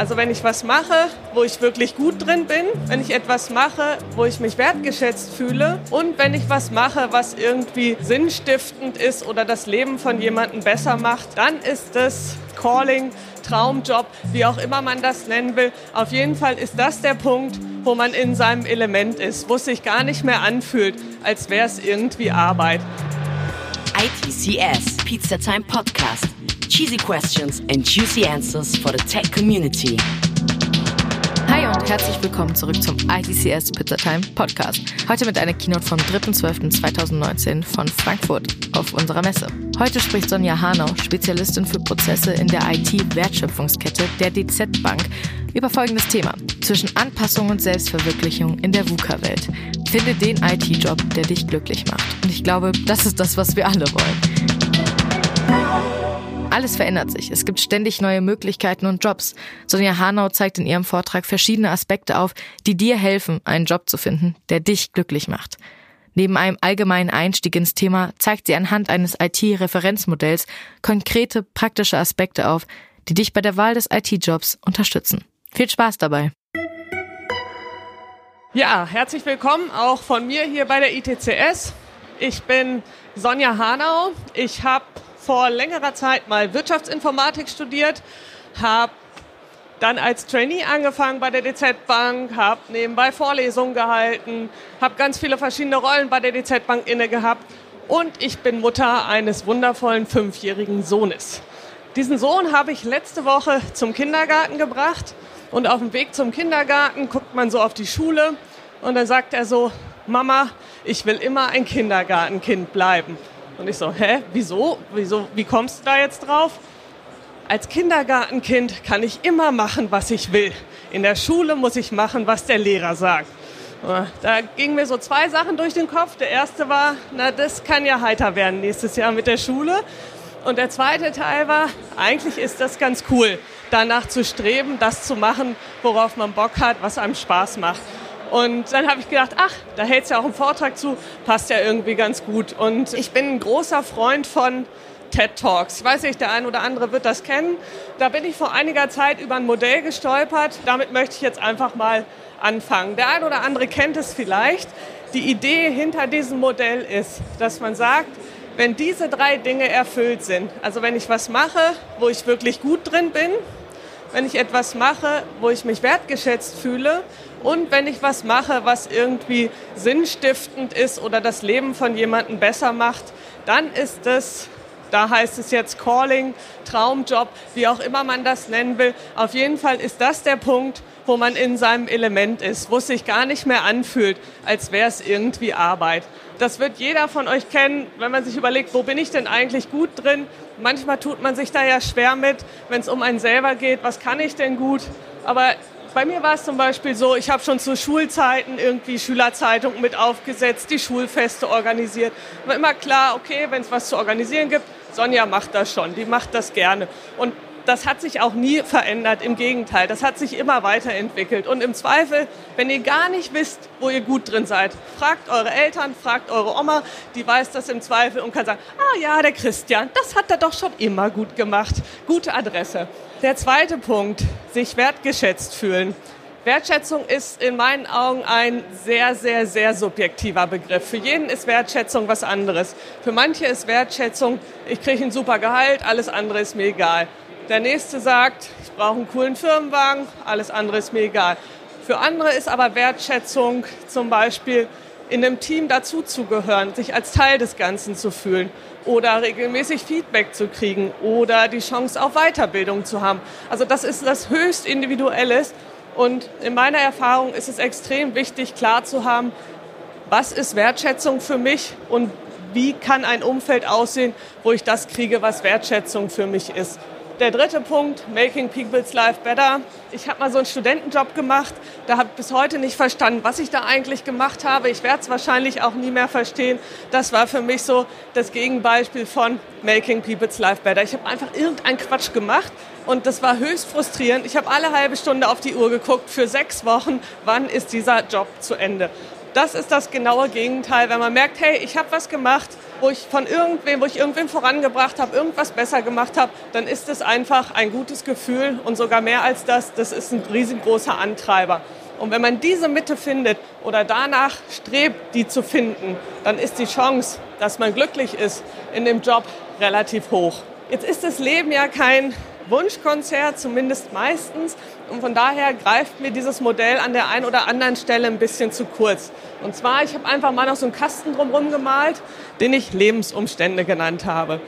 Also wenn ich was mache, wo ich wirklich gut drin bin, wenn ich etwas mache, wo ich mich wertgeschätzt fühle und wenn ich was mache, was irgendwie sinnstiftend ist oder das Leben von jemandem besser macht, dann ist das Calling, Traumjob, wie auch immer man das nennen will. Auf jeden Fall ist das der Punkt, wo man in seinem Element ist, wo es sich gar nicht mehr anfühlt, als wäre es irgendwie Arbeit. ITCS, Pizza Time Podcast. Cheesy questions and juicy answers for the tech community. Hi und herzlich willkommen zurück zum ITCS Pizza Time Podcast. Heute mit einer Keynote vom 3.12.2019 von Frankfurt auf unserer Messe. Heute spricht Sonja Hanau, Spezialistin für Prozesse in der IT-Wertschöpfungskette der DZ Bank, über folgendes Thema. Zwischen Anpassung und Selbstverwirklichung in der VUCA-Welt. Finde den IT-Job, der dich glücklich macht. Und ich glaube, das ist das, was wir alle wollen. Alles verändert sich. Es gibt ständig neue Möglichkeiten und Jobs. Sonja Hanau zeigt in ihrem Vortrag verschiedene Aspekte auf, die dir helfen, einen Job zu finden, der dich glücklich macht. Neben einem allgemeinen Einstieg ins Thema zeigt sie anhand eines IT-Referenzmodells konkrete praktische Aspekte auf, die dich bei der Wahl des IT-Jobs unterstützen. Viel Spaß dabei! Ja, herzlich willkommen auch von mir hier bei der ITCS. Ich bin Sonja Hanau. Ich habe vor längerer Zeit mal Wirtschaftsinformatik studiert, habe dann als Trainee angefangen bei der DZ Bank, habe nebenbei Vorlesungen gehalten, habe ganz viele verschiedene Rollen bei der DZ Bank inne gehabt und ich bin Mutter eines wundervollen fünfjährigen Sohnes. Diesen Sohn habe ich letzte Woche zum Kindergarten gebracht und auf dem Weg zum Kindergarten guckt man so auf die Schule und dann sagt er so, Mama, ich will immer ein Kindergartenkind bleiben. Und ich so, hä, wieso? wieso? Wie kommst du da jetzt drauf? Als Kindergartenkind kann ich immer machen, was ich will. In der Schule muss ich machen, was der Lehrer sagt. Da gingen mir so zwei Sachen durch den Kopf. Der erste war, na, das kann ja heiter werden nächstes Jahr mit der Schule. Und der zweite Teil war, eigentlich ist das ganz cool, danach zu streben, das zu machen, worauf man Bock hat, was einem Spaß macht. Und dann habe ich gedacht, ach, da hält es ja auch einen Vortrag zu, passt ja irgendwie ganz gut. Und ich bin ein großer Freund von TED Talks. Ich weiß nicht, der ein oder andere wird das kennen. Da bin ich vor einiger Zeit über ein Modell gestolpert. Damit möchte ich jetzt einfach mal anfangen. Der ein oder andere kennt es vielleicht. Die Idee hinter diesem Modell ist, dass man sagt, wenn diese drei Dinge erfüllt sind, also wenn ich was mache, wo ich wirklich gut drin bin, wenn ich etwas mache, wo ich mich wertgeschätzt fühle und wenn ich was mache, was irgendwie sinnstiftend ist oder das Leben von jemandem besser macht, dann ist es, da heißt es jetzt Calling, Traumjob, wie auch immer man das nennen will. Auf jeden Fall ist das der Punkt, wo man in seinem Element ist, wo es sich gar nicht mehr anfühlt, als wäre es irgendwie Arbeit. Das wird jeder von euch kennen, wenn man sich überlegt, wo bin ich denn eigentlich gut drin? Manchmal tut man sich da ja schwer mit, wenn es um einen selber geht, was kann ich denn gut? Aber bei mir war es zum Beispiel so, ich habe schon zu Schulzeiten irgendwie Schülerzeitungen mit aufgesetzt, die Schulfeste organisiert. War immer klar, okay, wenn es was zu organisieren gibt, Sonja macht das schon, die macht das gerne. Und das hat sich auch nie verändert. Im Gegenteil, das hat sich immer weiterentwickelt. Und im Zweifel, wenn ihr gar nicht wisst, wo ihr gut drin seid, fragt eure Eltern, fragt eure Oma, die weiß das im Zweifel und kann sagen, ah ja, der Christian, das hat er doch schon immer gut gemacht. Gute Adresse. Der zweite Punkt, sich wertgeschätzt fühlen. Wertschätzung ist in meinen Augen ein sehr, sehr, sehr subjektiver Begriff. Für jeden ist Wertschätzung was anderes. Für manche ist Wertschätzung, ich kriege ein super Gehalt, alles andere ist mir egal. Der nächste sagt, ich brauche einen coolen Firmenwagen, alles andere ist mir egal. Für andere ist aber Wertschätzung zum Beispiel in einem Team dazuzugehören, sich als Teil des Ganzen zu fühlen oder regelmäßig Feedback zu kriegen oder die Chance auf Weiterbildung zu haben. Also das ist das höchst Individuelles und in meiner Erfahrung ist es extrem wichtig, klar zu haben, was ist Wertschätzung für mich und wie kann ein Umfeld aussehen, wo ich das kriege, was Wertschätzung für mich ist. Der dritte Punkt, Making People's Life Better. Ich habe mal so einen Studentenjob gemacht. Da habe ich bis heute nicht verstanden, was ich da eigentlich gemacht habe. Ich werde es wahrscheinlich auch nie mehr verstehen. Das war für mich so das Gegenbeispiel von Making People's Life Better. Ich habe einfach irgendeinen Quatsch gemacht und das war höchst frustrierend. Ich habe alle halbe Stunde auf die Uhr geguckt für sechs Wochen. Wann ist dieser Job zu Ende? Das ist das genaue Gegenteil, wenn man merkt, hey, ich habe was gemacht, wo ich von irgendwem, wo ich irgendwem vorangebracht habe, irgendwas besser gemacht habe, dann ist es einfach ein gutes Gefühl und sogar mehr als das, das ist ein riesengroßer Antreiber. Und wenn man diese Mitte findet oder danach strebt, die zu finden, dann ist die Chance, dass man glücklich ist in dem Job relativ hoch. Jetzt ist das Leben ja kein Wunschkonzert, zumindest meistens. Und von daher greift mir dieses Modell an der einen oder anderen Stelle ein bisschen zu kurz. Und zwar, ich habe einfach mal noch so einen Kasten drumherum gemalt, den ich Lebensumstände genannt habe.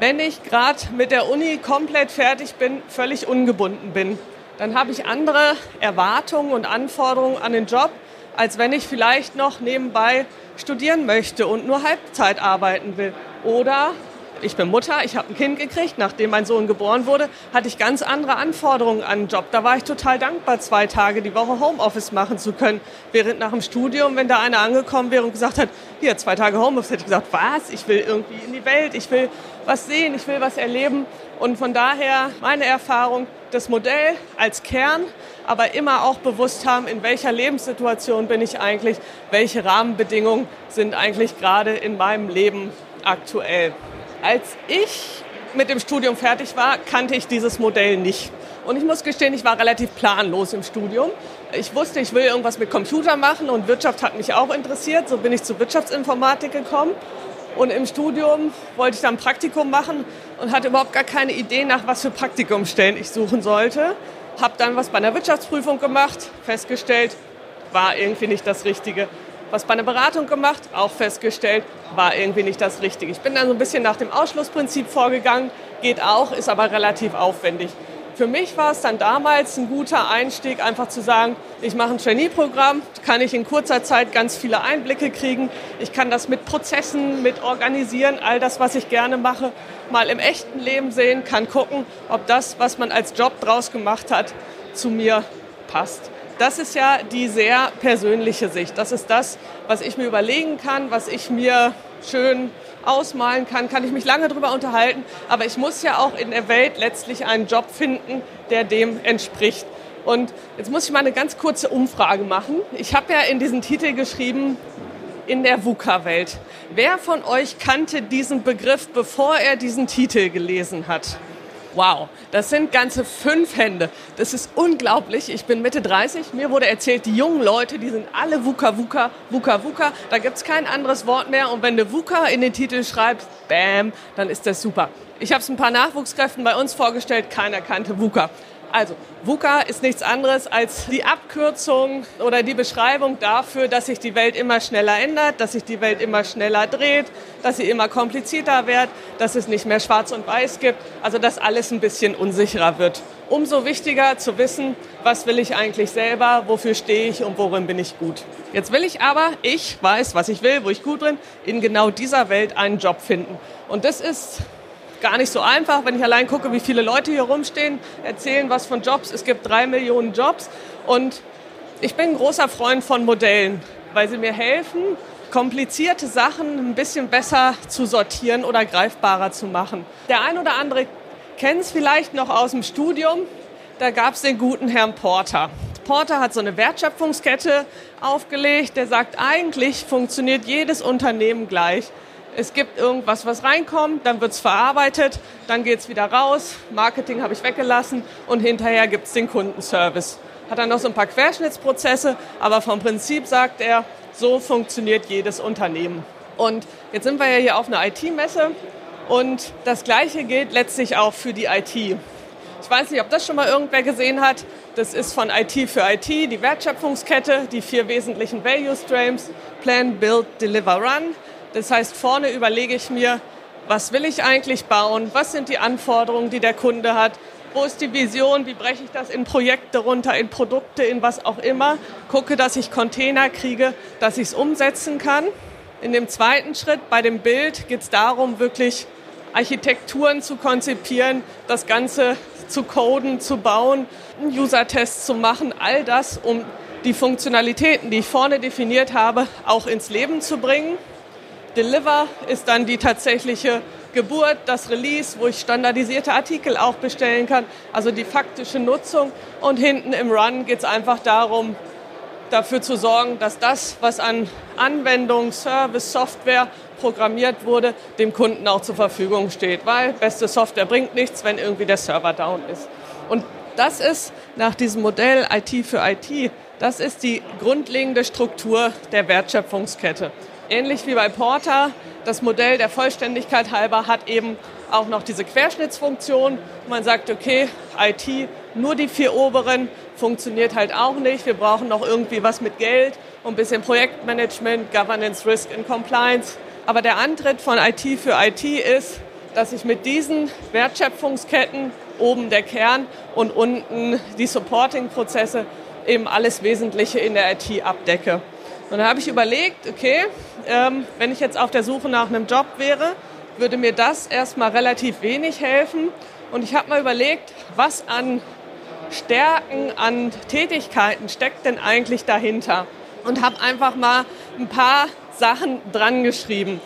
Wenn ich gerade mit der Uni komplett fertig bin, völlig ungebunden bin, dann habe ich andere Erwartungen und Anforderungen an den Job, als wenn ich vielleicht noch nebenbei studieren möchte und nur Halbzeit arbeiten will. Oder ich bin Mutter, ich habe ein Kind gekriegt, nachdem mein Sohn geboren wurde, hatte ich ganz andere Anforderungen an den Job. Da war ich total dankbar, zwei Tage die Woche Homeoffice machen zu können. Während nach dem Studium, wenn da einer angekommen wäre und gesagt hat, hier, zwei Tage Homeoffice, hätte ich gesagt, was? Ich will irgendwie in die Welt, ich will was sehen, ich will was erleben. Und von daher meine Erfahrung, das Modell als Kern, aber immer auch bewusst haben, in welcher Lebenssituation bin ich eigentlich, welche Rahmenbedingungen sind eigentlich gerade in meinem Leben aktuell. Als ich mit dem Studium fertig war, kannte ich dieses Modell nicht. Und ich muss gestehen, ich war relativ planlos im Studium. Ich wusste, ich will irgendwas mit Computer machen und Wirtschaft hat mich auch interessiert. So bin ich zur Wirtschaftsinformatik gekommen. Und im Studium wollte ich dann ein Praktikum machen und hatte überhaupt gar keine Idee, nach was für Praktikumstellen ich suchen sollte. Habe dann was bei einer Wirtschaftsprüfung gemacht, festgestellt, war irgendwie nicht das Richtige was bei einer Beratung gemacht, auch festgestellt, war irgendwie nicht das Richtige. Ich bin dann so ein bisschen nach dem Ausschlussprinzip vorgegangen, geht auch, ist aber relativ aufwendig. Für mich war es dann damals ein guter Einstieg, einfach zu sagen, ich mache ein Trainee-Programm, kann ich in kurzer Zeit ganz viele Einblicke kriegen. Ich kann das mit Prozessen, mit Organisieren, all das, was ich gerne mache, mal im echten Leben sehen, kann gucken, ob das, was man als Job draus gemacht hat, zu mir passt das ist ja die sehr persönliche Sicht. Das ist das, was ich mir überlegen kann, was ich mir schön ausmalen kann, kann ich mich lange darüber unterhalten. Aber ich muss ja auch in der Welt letztlich einen Job finden, der dem entspricht. Und jetzt muss ich mal eine ganz kurze Umfrage machen. Ich habe ja in diesen Titel geschrieben, in der VUCA-Welt. Wer von euch kannte diesen Begriff, bevor er diesen Titel gelesen hat? Wow, das sind ganze fünf Hände. Das ist unglaublich. Ich bin Mitte 30. Mir wurde erzählt, die jungen Leute, die sind alle VUCA, VUCA, VUCA, VUCA. Da gibt es kein anderes Wort mehr. Und wenn du VUCA in den Titel schreibst, bam, dann ist das super. Ich habe es ein paar Nachwuchskräften bei uns vorgestellt. Keiner kannte VUCA. Also, VUCA ist nichts anderes als die Abkürzung oder die Beschreibung dafür, dass sich die Welt immer schneller ändert, dass sich die Welt immer schneller dreht, dass sie immer komplizierter wird, dass es nicht mehr schwarz und weiß gibt, also dass alles ein bisschen unsicherer wird. Umso wichtiger zu wissen, was will ich eigentlich selber, wofür stehe ich und worin bin ich gut. Jetzt will ich aber, ich weiß, was ich will, wo ich gut bin, in genau dieser Welt einen Job finden. Und das ist gar nicht so einfach. Wenn ich allein gucke, wie viele Leute hier rumstehen, erzählen was von Jobs. Es gibt drei Millionen Jobs und ich bin ein großer Freund von Modellen, weil sie mir helfen, komplizierte Sachen ein bisschen besser zu sortieren oder greifbarer zu machen. Der ein oder andere kennt es vielleicht noch aus dem Studium. Da gab es den guten Herrn Porter. Porter hat so eine Wertschöpfungskette aufgelegt, der sagt, eigentlich funktioniert jedes Unternehmen gleich. Es gibt irgendwas, was reinkommt, dann wird es verarbeitet, dann geht es wieder raus. Marketing habe ich weggelassen und hinterher gibt es den Kundenservice. Hat dann noch so ein paar Querschnittsprozesse, aber vom Prinzip sagt er, so funktioniert jedes Unternehmen. Und jetzt sind wir ja hier auf einer IT-Messe und das Gleiche gilt letztlich auch für die IT. Ich weiß nicht, ob das schon mal irgendwer gesehen hat. Das ist von IT für IT, die Wertschöpfungskette, die vier wesentlichen Value Streams, Plan, Build, Deliver, Run. Das heißt, vorne überlege ich mir, was will ich eigentlich bauen? Was sind die Anforderungen, die der Kunde hat? Wo ist die Vision? Wie breche ich das in Projekte runter, in Produkte, in was auch immer? Gucke, dass ich Container kriege, dass ich es umsetzen kann. In dem zweiten Schritt, bei dem Bild, geht es darum, wirklich Architekturen zu konzipieren, das Ganze zu coden, zu bauen, User-Tests zu machen, all das, um die Funktionalitäten, die ich vorne definiert habe, auch ins Leben zu bringen. Deliver ist dann die tatsächliche Geburt, das Release, wo ich standardisierte Artikel auch bestellen kann, also die faktische Nutzung. Und hinten im Run geht es einfach darum, dafür zu sorgen, dass das, was an Anwendung, Service, Software programmiert wurde, dem Kunden auch zur Verfügung steht. Weil beste Software bringt nichts, wenn irgendwie der Server down ist. Und das ist nach diesem Modell IT für IT, das ist die grundlegende Struktur der Wertschöpfungskette. Ähnlich wie bei Porter, das Modell der Vollständigkeit halber hat eben auch noch diese Querschnittsfunktion. Man sagt, okay, IT, nur die vier oberen funktioniert halt auch nicht. Wir brauchen noch irgendwie was mit Geld und ein bisschen Projektmanagement, Governance, Risk and Compliance. Aber der Antritt von IT für IT ist, dass ich mit diesen Wertschöpfungsketten, oben der Kern und unten die Supporting-Prozesse, eben alles Wesentliche in der IT abdecke. Und da habe ich überlegt, okay, ähm, wenn ich jetzt auf der Suche nach einem Job wäre, würde mir das erstmal relativ wenig helfen. Und ich habe mal überlegt, was an Stärken, an Tätigkeiten steckt denn eigentlich dahinter? Und habe einfach mal ein paar Sachen dran geschrieben.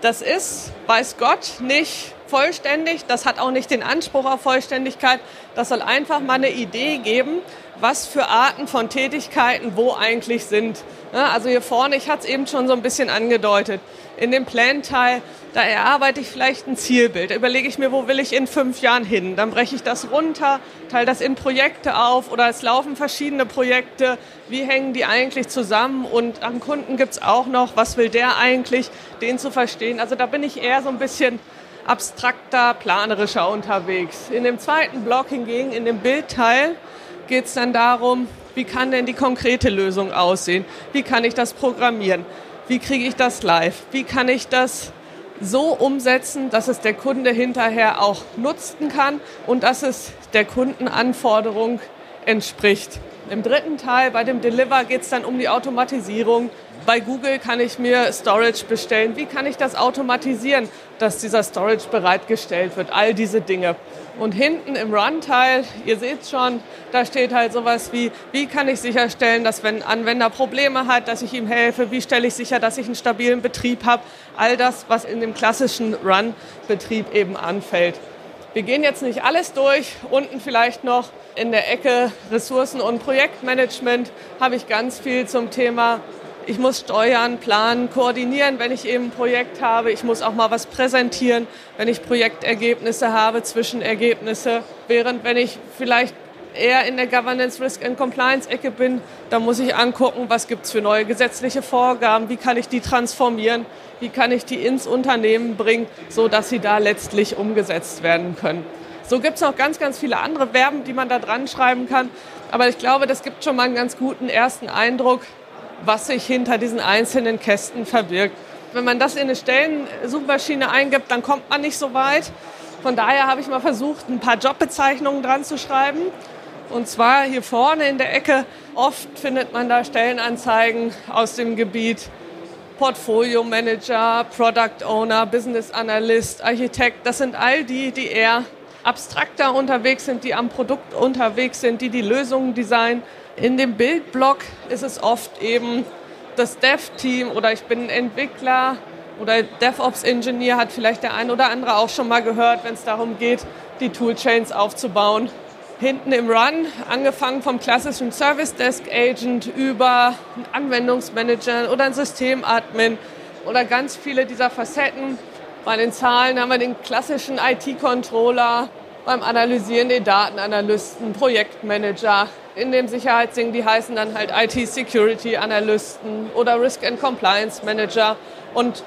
Das ist, weiß Gott, nicht vollständig. Das hat auch nicht den Anspruch auf Vollständigkeit. Das soll einfach mal eine Idee geben, was für Arten von Tätigkeiten wo eigentlich sind. Also hier vorne, ich hatte es eben schon so ein bisschen angedeutet, in dem Plan-Teil, da erarbeite ich vielleicht ein Zielbild. Da überlege ich mir, wo will ich in fünf Jahren hin? Dann breche ich das runter, teile das in Projekte auf oder es laufen verschiedene Projekte. Wie hängen die eigentlich zusammen? Und am Kunden gibt es auch noch, was will der eigentlich, den zu verstehen. Also da bin ich eher so ein bisschen abstrakter, planerischer unterwegs. In dem zweiten Block hingegen, in dem Bildteil, geht es dann darum, wie kann denn die konkrete Lösung aussehen? Wie kann ich das programmieren? Wie kriege ich das live? Wie kann ich das so umsetzen, dass es der Kunde hinterher auch nutzen kann und dass es der Kundenanforderung entspricht? Im dritten Teil, bei dem Deliver, geht es dann um die Automatisierung. Bei Google kann ich mir Storage bestellen. Wie kann ich das automatisieren, dass dieser Storage bereitgestellt wird? All diese Dinge. Und hinten im Run-Teil, ihr seht schon, da steht halt sowas wie, wie kann ich sicherstellen, dass wenn ein Anwender Probleme hat, dass ich ihm helfe? Wie stelle ich sicher, dass ich einen stabilen Betrieb habe? All das, was in dem klassischen Run-Betrieb eben anfällt. Wir gehen jetzt nicht alles durch. Unten vielleicht noch in der Ecke Ressourcen- und Projektmanagement habe ich ganz viel zum Thema ich muss steuern, planen, koordinieren, wenn ich eben ein Projekt habe. Ich muss auch mal was präsentieren, wenn ich Projektergebnisse habe, Zwischenergebnisse. Während wenn ich vielleicht eher in der Governance, Risk and Compliance Ecke bin, dann muss ich angucken, was gibt es für neue gesetzliche Vorgaben, wie kann ich die transformieren, wie kann ich die ins Unternehmen bringen, so dass sie da letztlich umgesetzt werden können. So gibt es noch ganz, ganz viele andere Verben, die man da dran schreiben kann. Aber ich glaube, das gibt schon mal einen ganz guten ersten Eindruck, was sich hinter diesen einzelnen Kästen verbirgt. Wenn man das in eine Stellensuchmaschine eingibt, dann kommt man nicht so weit. Von daher habe ich mal versucht, ein paar Jobbezeichnungen dran zu schreiben. Und zwar hier vorne in der Ecke. Oft findet man da Stellenanzeigen aus dem Gebiet Portfolio Manager, Product Owner, Business Analyst, Architekt. Das sind all die, die eher abstrakter unterwegs sind, die am Produkt unterwegs sind, die die Lösungen designen in dem Bildblock ist es oft eben das Dev-Team oder ich bin ein Entwickler oder DevOps-Ingenieur, hat vielleicht der ein oder andere auch schon mal gehört, wenn es darum geht, die Toolchains aufzubauen. Hinten im Run, angefangen vom klassischen Service Desk Agent über einen Anwendungsmanager oder einen Systemadmin oder ganz viele dieser Facetten. Bei den Zahlen haben wir den klassischen IT-Controller, beim Analysieren den Datenanalysten, Projektmanager, in dem Sicherheitsding, die heißen dann halt IT-Security-Analysten oder Risk and Compliance Manager. Und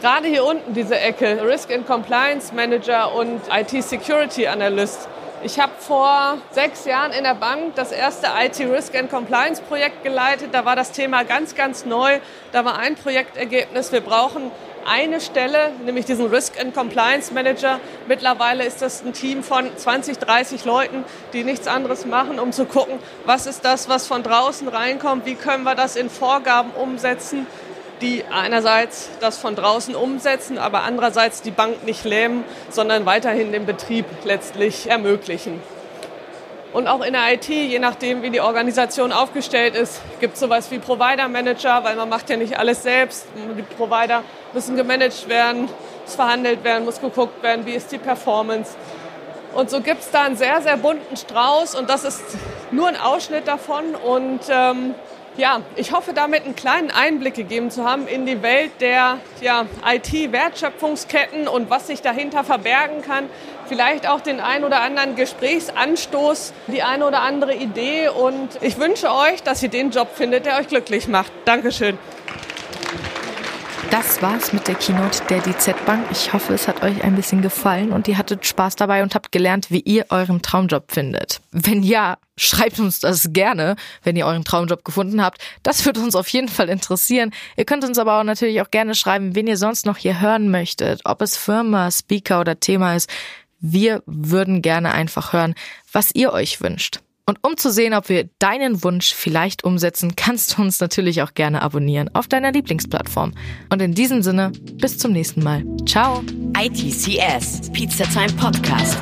gerade hier unten diese Ecke, Risk and Compliance Manager und IT-Security Analyst. Ich habe vor sechs Jahren in der Bank das erste IT Risk and Compliance Projekt geleitet. Da war das Thema ganz, ganz neu. Da war ein Projektergebnis, wir brauchen eine Stelle, nämlich diesen Risk and Compliance Manager. Mittlerweile ist das ein Team von 20, 30 Leuten, die nichts anderes machen, um zu gucken, was ist das, was von draußen reinkommt, wie können wir das in Vorgaben umsetzen, die einerseits das von draußen umsetzen, aber andererseits die Bank nicht lähmen, sondern weiterhin den Betrieb letztlich ermöglichen. Und auch in der IT, je nachdem, wie die Organisation aufgestellt ist, gibt es sowas wie Provider Manager, weil man macht ja nicht alles selbst. Die Provider müssen gemanagt werden, muss verhandelt werden, muss geguckt werden, wie ist die Performance. Und so gibt es da einen sehr, sehr bunten Strauß und das ist nur ein Ausschnitt davon. Und ähm, Ja, ich hoffe damit einen kleinen Einblick gegeben zu haben in die Welt der ja, IT-Wertschöpfungsketten und was sich dahinter verbergen kann. Vielleicht auch den ein oder anderen Gesprächsanstoß, die eine oder andere Idee. Und ich wünsche euch, dass ihr den Job findet, der euch glücklich macht. Dankeschön. Das war's mit der Keynote der DZ Bank. Ich hoffe, es hat euch ein bisschen gefallen und ihr hattet Spaß dabei und habt gelernt, wie ihr euren Traumjob findet. Wenn ja, schreibt uns das gerne, wenn ihr euren Traumjob gefunden habt. Das würde uns auf jeden Fall interessieren. Ihr könnt uns aber auch natürlich auch gerne schreiben, wen ihr sonst noch hier hören möchtet, ob es Firma, Speaker oder Thema ist. Wir würden gerne einfach hören, was ihr euch wünscht. Und um zu sehen, ob wir deinen Wunsch vielleicht umsetzen, kannst du uns natürlich auch gerne abonnieren auf deiner Lieblingsplattform. Und in diesem Sinne, bis zum nächsten Mal. Ciao. ITCS, Pizza Time Podcast.